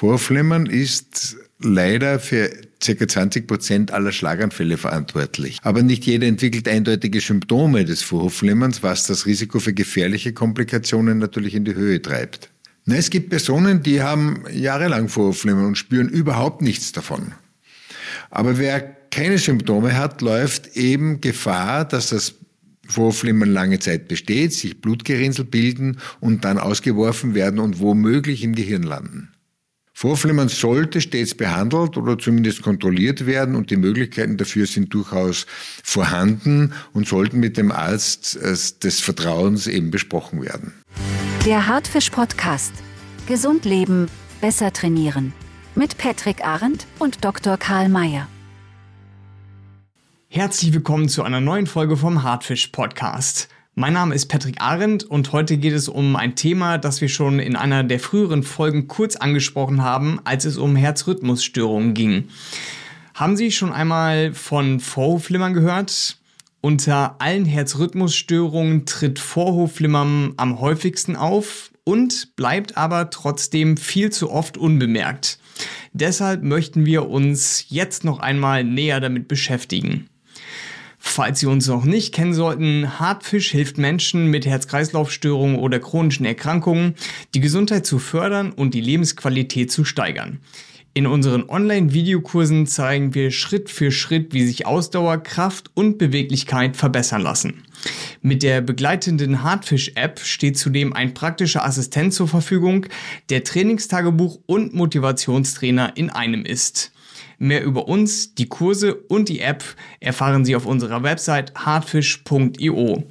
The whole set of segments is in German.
Vorflimmern ist leider für ca. 20 Prozent aller Schlaganfälle verantwortlich. Aber nicht jeder entwickelt eindeutige Symptome des Vorhofflimmerns, was das Risiko für gefährliche Komplikationen natürlich in die Höhe treibt. Na, es gibt Personen, die haben jahrelang Vorhofflimmern und spüren überhaupt nichts davon. Aber wer keine Symptome hat, läuft eben Gefahr, dass das Vorhofflimmern lange Zeit besteht, sich Blutgerinnsel bilden und dann ausgeworfen werden und womöglich im Gehirn landen. Vorflimmern sollte stets behandelt oder zumindest kontrolliert werden und die Möglichkeiten dafür sind durchaus vorhanden und sollten mit dem Arzt äh, des Vertrauens eben besprochen werden. Der Hartfisch Podcast. Gesund leben, besser trainieren. Mit Patrick Arendt und Dr. Karl Mayer. Herzlich willkommen zu einer neuen Folge vom Hartfisch Podcast. Mein Name ist Patrick Arendt und heute geht es um ein Thema, das wir schon in einer der früheren Folgen kurz angesprochen haben, als es um Herzrhythmusstörungen ging. Haben Sie schon einmal von Vorhofflimmern gehört? Unter allen Herzrhythmusstörungen tritt Vorhofflimmern am häufigsten auf und bleibt aber trotzdem viel zu oft unbemerkt. Deshalb möchten wir uns jetzt noch einmal näher damit beschäftigen. Falls Sie uns noch nicht kennen sollten, Hartfisch hilft Menschen mit Herz-Kreislauf-Störungen oder chronischen Erkrankungen, die Gesundheit zu fördern und die Lebensqualität zu steigern. In unseren Online-Videokursen zeigen wir Schritt für Schritt, wie sich Ausdauer, Kraft und Beweglichkeit verbessern lassen. Mit der begleitenden Hartfisch-App steht zudem ein praktischer Assistent zur Verfügung, der Trainingstagebuch und Motivationstrainer in einem ist. Mehr über uns, die Kurse und die App erfahren Sie auf unserer Website hardfish.io.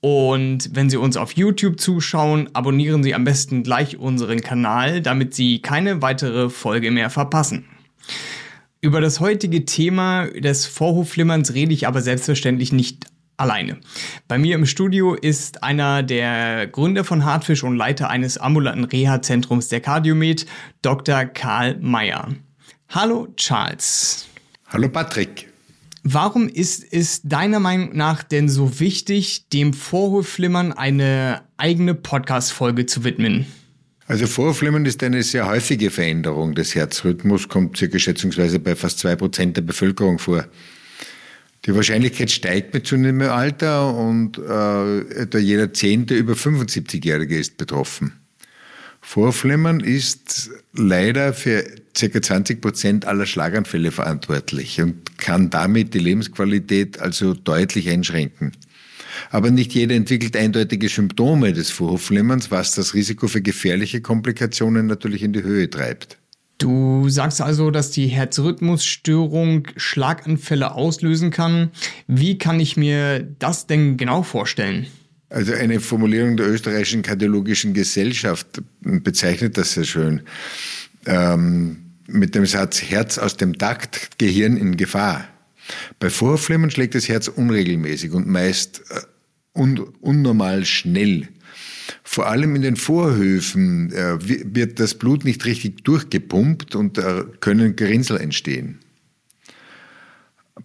Und wenn Sie uns auf YouTube zuschauen, abonnieren Sie am besten gleich unseren Kanal, damit Sie keine weitere Folge mehr verpassen. Über das heutige Thema des Vorhofflimmerns rede ich aber selbstverständlich nicht alleine. Bei mir im Studio ist einer der Gründer von Hartfisch und Leiter eines ambulanten Reha-Zentrums der Cardiomed, Dr. Karl Mayer. Hallo Charles. Hallo Patrick. Warum ist es deiner Meinung nach denn so wichtig, dem Vorhofflimmern eine eigene Podcast-Folge zu widmen? Also Vorhofflimmern ist eine sehr häufige Veränderung des Herzrhythmus, kommt circa schätzungsweise bei fast zwei Prozent der Bevölkerung vor. Die Wahrscheinlichkeit steigt mit zunehmendem Alter und äh, etwa jeder Zehnte über 75-Jährige ist betroffen. Vorflimmern ist leider für ca. 20 Prozent aller Schlaganfälle verantwortlich und kann damit die Lebensqualität also deutlich einschränken. Aber nicht jeder entwickelt eindeutige Symptome des Vorhofflimmerns, was das Risiko für gefährliche Komplikationen natürlich in die Höhe treibt. Du sagst also, dass die Herzrhythmusstörung Schlaganfälle auslösen kann. Wie kann ich mir das denn genau vorstellen? Also eine Formulierung der österreichischen kardiologischen Gesellschaft bezeichnet das sehr schön. Ähm, mit dem Satz Herz aus dem Takt, Gehirn in Gefahr. Bei Vorflimmern schlägt das Herz unregelmäßig und meist äh, un unnormal schnell. Vor allem in den Vorhöfen äh, wird das Blut nicht richtig durchgepumpt und äh, können Gerinnsel entstehen.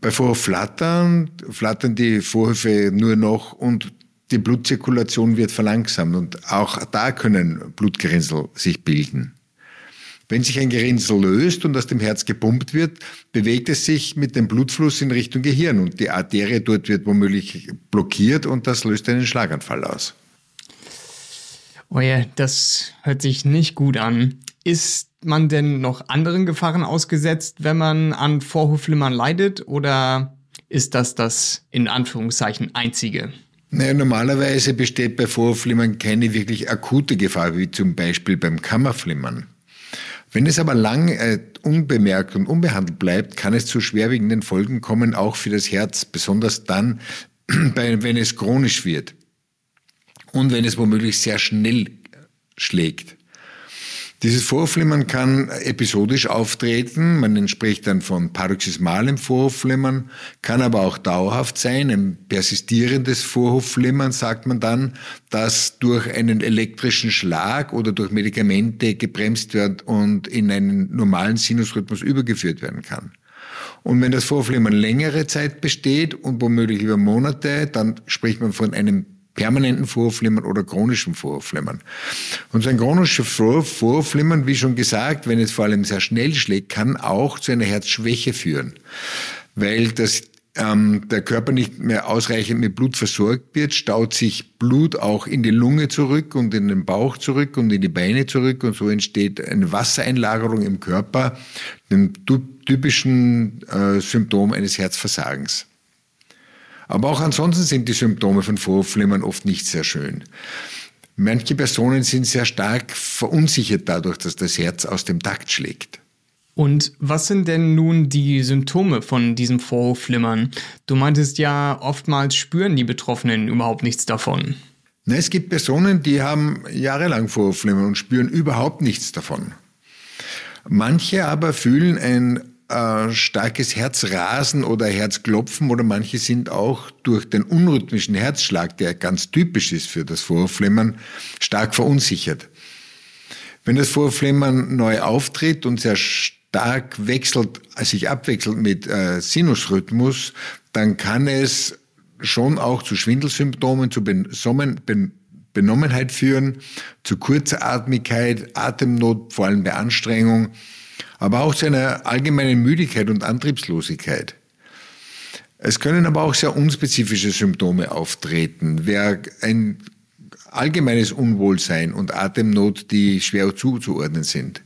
Bei Vorflattern flattern die Vorhöfe nur noch und die Blutzirkulation wird verlangsamt und auch da können Blutgerinnsel sich bilden. Wenn sich ein Gerinnsel löst und aus dem Herz gepumpt wird, bewegt es sich mit dem Blutfluss in Richtung Gehirn und die Arterie dort wird womöglich blockiert und das löst einen Schlaganfall aus. Oh ja, das hört sich nicht gut an. Ist man denn noch anderen Gefahren ausgesetzt, wenn man an Vorhofflimmern leidet oder ist das das in Anführungszeichen einzige? Naja, normalerweise besteht bei Vorflimmern keine wirklich akute Gefahr, wie zum Beispiel beim Kammerflimmern. Wenn es aber lang äh, unbemerkt und unbehandelt bleibt, kann es zu schwerwiegenden Folgen kommen, auch für das Herz, besonders dann, wenn es chronisch wird und wenn es womöglich sehr schnell schlägt. Dieses Vorflimmern kann episodisch auftreten, man spricht dann von paroxysmalem Vorhofflimmern, kann aber auch dauerhaft sein, ein persistierendes Vorhofflimmern sagt man dann, das durch einen elektrischen Schlag oder durch Medikamente gebremst wird und in einen normalen Sinusrhythmus übergeführt werden kann. Und wenn das Vorflimmern längere Zeit besteht und womöglich über Monate, dann spricht man von einem permanenten Vorhofflimmern oder chronischen Vorhofflimmern. Und so ein chronisches Vorhofflimmern, wie schon gesagt, wenn es vor allem sehr schnell schlägt, kann auch zu einer Herzschwäche führen, weil das ähm, der Körper nicht mehr ausreichend mit Blut versorgt wird, staut sich Blut auch in die Lunge zurück und in den Bauch zurück und in die Beine zurück und so entsteht eine Wassereinlagerung im Körper, dem typischen äh, Symptom eines Herzversagens. Aber auch ansonsten sind die Symptome von Vorhofflimmern oft nicht sehr schön. Manche Personen sind sehr stark verunsichert dadurch, dass das Herz aus dem Takt schlägt. Und was sind denn nun die Symptome von diesem Vorhofflimmern? Du meintest ja, oftmals spüren die Betroffenen überhaupt nichts davon. Na, es gibt Personen, die haben jahrelang Vorhofflimmern und spüren überhaupt nichts davon. Manche aber fühlen ein äh, starkes Herzrasen oder Herzklopfen oder manche sind auch durch den unrhythmischen Herzschlag, der ganz typisch ist für das Vorhofflimmern, stark verunsichert. Wenn das Vorhofflimmern neu auftritt und sehr stark wechselt, sich abwechselt mit äh, Sinusrhythmus, dann kann es schon auch zu Schwindelsymptomen, zu Besommen, ben, Benommenheit führen, zu Kurzatmigkeit, Atemnot, vor allem bei Anstrengung, aber auch zu einer allgemeinen Müdigkeit und Antriebslosigkeit. Es können aber auch sehr unspezifische Symptome auftreten. Wer ein allgemeines Unwohlsein und Atemnot, die schwer zuzuordnen sind.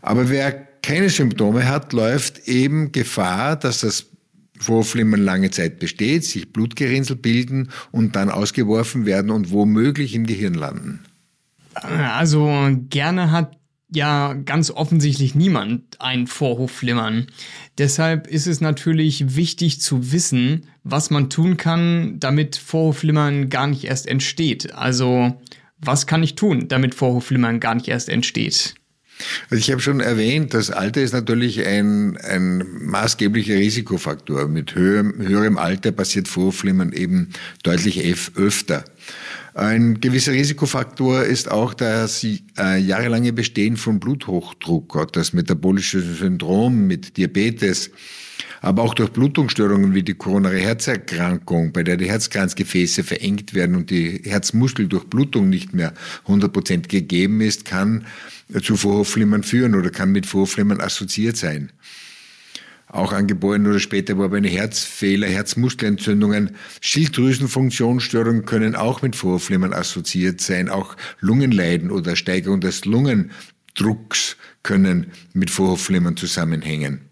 Aber wer keine Symptome hat, läuft eben Gefahr, dass das Vorflimmern lange Zeit besteht, sich Blutgerinnsel bilden und dann ausgeworfen werden und womöglich im Gehirn landen. Also gerne hat ja ganz offensichtlich niemand ein Vorhofflimmern. Deshalb ist es natürlich wichtig zu wissen, was man tun kann, damit Vorhofflimmern gar nicht erst entsteht. Also was kann ich tun, damit Vorhofflimmern gar nicht erst entsteht? Also ich habe schon erwähnt, das Alter ist natürlich ein, ein maßgeblicher Risikofaktor. Mit höherem, höherem Alter passiert Vorflimmern eben deutlich öfter. Ein gewisser Risikofaktor ist auch das äh, jahrelange Bestehen von Bluthochdruck, das metabolische Syndrom mit Diabetes, aber auch durch Blutungsstörungen wie die koronare Herzerkrankung, bei der die Herzkranzgefäße verengt werden und die Herzmuskeldurchblutung nicht mehr 100% gegeben ist, kann zu Vorhofflimmern führen oder kann mit Vorhofflimmern assoziiert sein. Auch angeborene oder später erworbene Herzfehler, Herzmuskelentzündungen, Schilddrüsenfunktionsstörungen können auch mit Vorhofflimmern assoziiert sein. Auch Lungenleiden oder Steigerung des Lungendrucks können mit Vorhofflimmern zusammenhängen.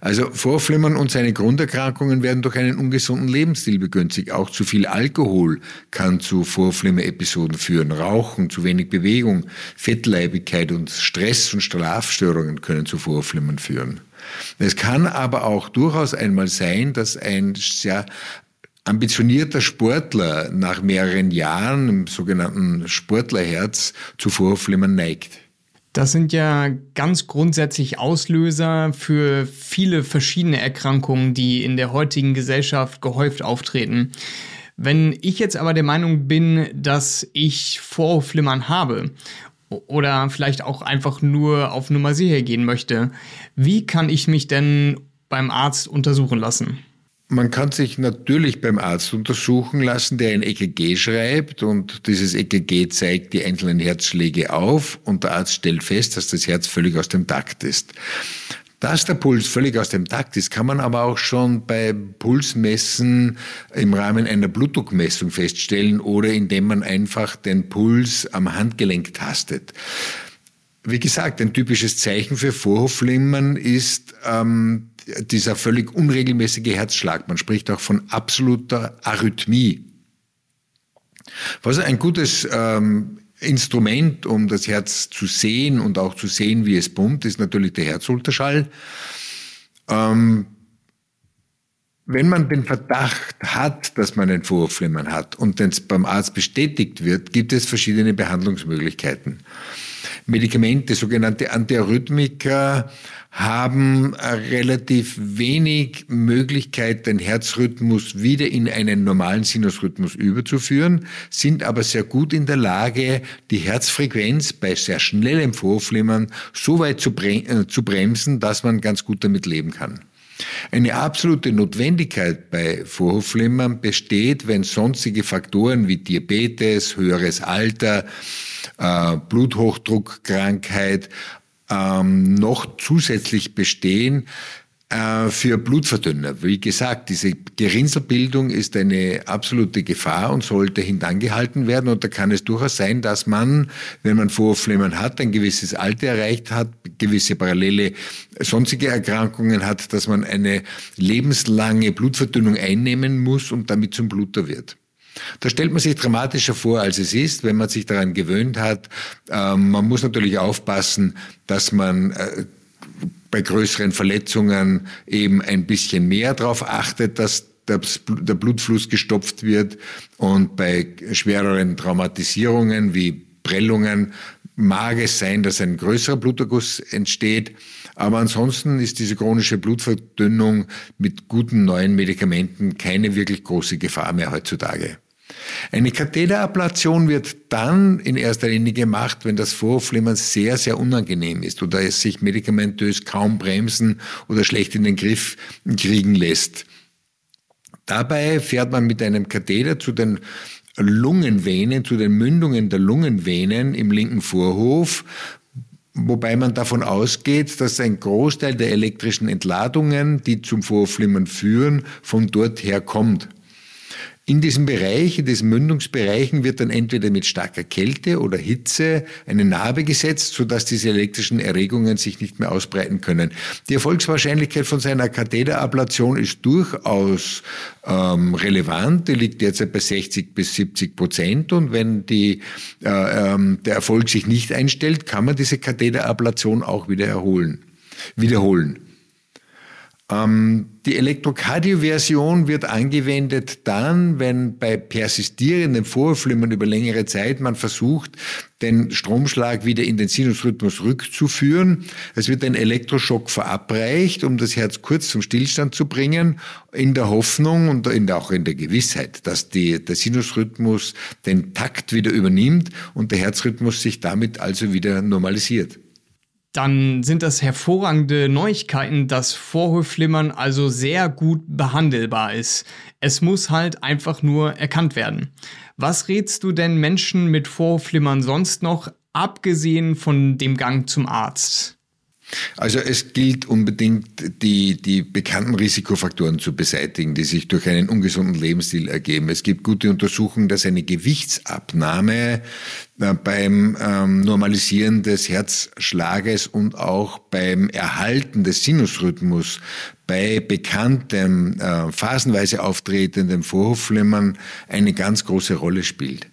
Also Vorflimmern und seine Grunderkrankungen werden durch einen ungesunden Lebensstil begünstigt. Auch zu viel Alkohol kann zu Vorflimmer-Episoden führen. Rauchen, zu wenig Bewegung, Fettleibigkeit und Stress und Schlafstörungen können zu Vorflimmern führen. Es kann aber auch durchaus einmal sein, dass ein sehr ambitionierter Sportler nach mehreren Jahren im sogenannten Sportlerherz zu Vorflimmern neigt. Das sind ja ganz grundsätzlich Auslöser für viele verschiedene Erkrankungen, die in der heutigen Gesellschaft gehäuft auftreten. Wenn ich jetzt aber der Meinung bin, dass ich Vorhofflimmern habe oder vielleicht auch einfach nur auf Nummer sicher gehen möchte, wie kann ich mich denn beim Arzt untersuchen lassen? Man kann sich natürlich beim Arzt untersuchen lassen, der ein EKG schreibt und dieses EKG zeigt die einzelnen Herzschläge auf und der Arzt stellt fest, dass das Herz völlig aus dem Takt ist. Dass der Puls völlig aus dem Takt ist, kann man aber auch schon bei Pulsmessen im Rahmen einer Blutdruckmessung feststellen oder indem man einfach den Puls am Handgelenk tastet. Wie gesagt, ein typisches Zeichen für Vorhofflimmern ist ähm, dieser völlig unregelmäßige Herzschlag. Man spricht auch von absoluter Arrhythmie. Was ein gutes ähm, Instrument, um das Herz zu sehen und auch zu sehen, wie es pumpt, ist natürlich der Herzultraschall. Ähm, wenn man den Verdacht hat, dass man ein Vorhofflimmern hat und es beim Arzt bestätigt wird, gibt es verschiedene Behandlungsmöglichkeiten. Medikamente, sogenannte Antiarrhythmika, haben relativ wenig Möglichkeit, den Herzrhythmus wieder in einen normalen Sinusrhythmus überzuführen, sind aber sehr gut in der Lage, die Herzfrequenz bei sehr schnellem Vorflimmern so weit zu, äh, bremsen, dass man ganz gut damit leben kann. Eine absolute Notwendigkeit bei Vorhofflimmern besteht, wenn sonstige Faktoren wie Diabetes, höheres Alter, äh, Bluthochdruckkrankheit ähm, noch zusätzlich bestehen, äh, für Blutverdünner. Wie gesagt, diese Gerinnselbildung ist eine absolute Gefahr und sollte hintangehalten werden. Und da kann es durchaus sein, dass man, wenn man Vorflimmern hat, ein gewisses Alter erreicht hat, gewisse parallele sonstige Erkrankungen hat, dass man eine lebenslange Blutverdünnung einnehmen muss und damit zum Bluter wird. Da stellt man sich dramatischer vor, als es ist, wenn man sich daran gewöhnt hat. Ähm, man muss natürlich aufpassen, dass man äh, bei größeren Verletzungen eben ein bisschen mehr darauf achtet, dass der Blutfluss gestopft wird und bei schwereren Traumatisierungen wie Prellungen mag es sein, dass ein größerer Bluterguss entsteht. Aber ansonsten ist diese chronische Blutverdünnung mit guten neuen Medikamenten keine wirklich große Gefahr mehr heutzutage. Eine Katheterablation wird dann in erster Linie gemacht, wenn das Vorhofflimmern sehr, sehr unangenehm ist oder es sich medikamentös kaum bremsen oder schlecht in den Griff kriegen lässt. Dabei fährt man mit einem Katheter zu den Lungenvenen, zu den Mündungen der Lungenvenen im linken Vorhof, wobei man davon ausgeht, dass ein Großteil der elektrischen Entladungen, die zum Vorflimmern führen, von dort her kommt. In diesem Bereich, in diesen Mündungsbereichen wird dann entweder mit starker Kälte oder Hitze eine Narbe gesetzt, sodass diese elektrischen Erregungen sich nicht mehr ausbreiten können. Die Erfolgswahrscheinlichkeit von seiner Katheterablation ist durchaus ähm, relevant. Die liegt derzeit bei 60 bis 70 Prozent. Und wenn die, äh, ähm, der Erfolg sich nicht einstellt, kann man diese Katheterablation auch wieder erholen, wiederholen. Ähm, die Elektrokardioversion wird angewendet dann, wenn bei persistierendem Vorflimmern über längere Zeit man versucht, den Stromschlag wieder in den Sinusrhythmus rückzuführen. Es wird ein Elektroschock verabreicht, um das Herz kurz zum Stillstand zu bringen, in der Hoffnung und auch in der Gewissheit, dass die, der Sinusrhythmus den Takt wieder übernimmt und der Herzrhythmus sich damit also wieder normalisiert dann sind das hervorragende Neuigkeiten, dass Vorhofflimmern also sehr gut behandelbar ist. Es muss halt einfach nur erkannt werden. Was rätst du denn Menschen mit Vorhofflimmern sonst noch, abgesehen von dem Gang zum Arzt? Also es gilt unbedingt, die, die bekannten Risikofaktoren zu beseitigen, die sich durch einen ungesunden Lebensstil ergeben. Es gibt gute Untersuchungen, dass eine Gewichtsabnahme äh, beim ähm, Normalisieren des Herzschlages und auch beim Erhalten des Sinusrhythmus bei bekanntem, äh, phasenweise auftretendem Vorhofflimmern eine ganz große Rolle spielt.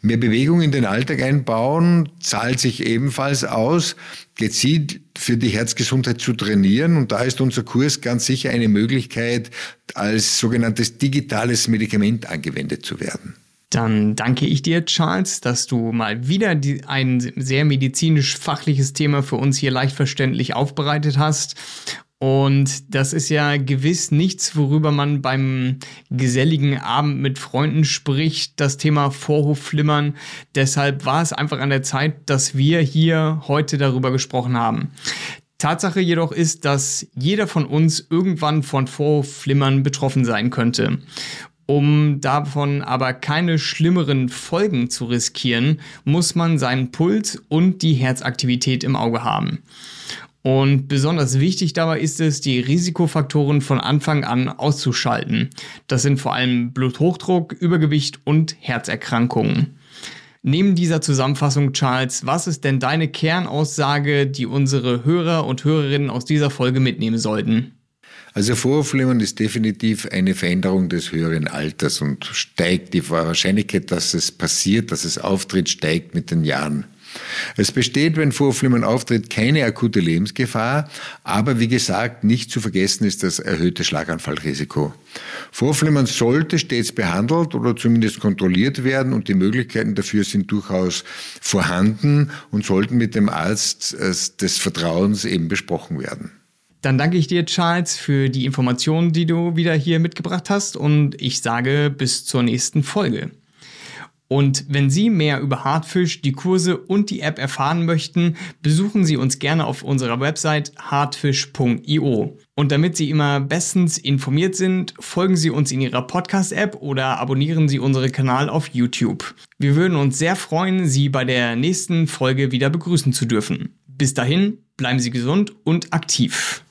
Mehr Bewegung in den Alltag einbauen zahlt sich ebenfalls aus, gezielt für die Herzgesundheit zu trainieren. Und da ist unser Kurs ganz sicher eine Möglichkeit, als sogenanntes digitales Medikament angewendet zu werden. Dann danke ich dir, Charles, dass du mal wieder die, ein sehr medizinisch-fachliches Thema für uns hier leicht verständlich aufbereitet hast. Und das ist ja gewiss nichts, worüber man beim geselligen Abend mit Freunden spricht, das Thema Vorhofflimmern. Deshalb war es einfach an der Zeit, dass wir hier heute darüber gesprochen haben. Tatsache jedoch ist, dass jeder von uns irgendwann von Vorhofflimmern betroffen sein könnte. Um davon aber keine schlimmeren Folgen zu riskieren, muss man seinen Puls und die Herzaktivität im Auge haben. Und besonders wichtig dabei ist es, die Risikofaktoren von Anfang an auszuschalten. Das sind vor allem Bluthochdruck, Übergewicht und Herzerkrankungen. Neben dieser Zusammenfassung, Charles, was ist denn deine Kernaussage, die unsere Hörer und Hörerinnen aus dieser Folge mitnehmen sollten? Also Vorhofflimmern ist definitiv eine Veränderung des höheren Alters und steigt die Wahrscheinlichkeit, dass es passiert, dass es auftritt, steigt mit den Jahren. Es besteht, wenn Vorflimmern auftritt, keine akute Lebensgefahr, aber wie gesagt, nicht zu vergessen ist das erhöhte Schlaganfallrisiko. Vorflimmern sollte stets behandelt oder zumindest kontrolliert werden und die Möglichkeiten dafür sind durchaus vorhanden und sollten mit dem Arzt äh, des Vertrauens eben besprochen werden. Dann danke ich dir, Charles, für die Informationen, die du wieder hier mitgebracht hast und ich sage bis zur nächsten Folge. Und wenn Sie mehr über Hartfisch, die Kurse und die App erfahren möchten, besuchen Sie uns gerne auf unserer Website hartfisch.io. Und damit Sie immer bestens informiert sind, folgen Sie uns in Ihrer Podcast-App oder abonnieren Sie unseren Kanal auf YouTube. Wir würden uns sehr freuen, Sie bei der nächsten Folge wieder begrüßen zu dürfen. Bis dahin, bleiben Sie gesund und aktiv.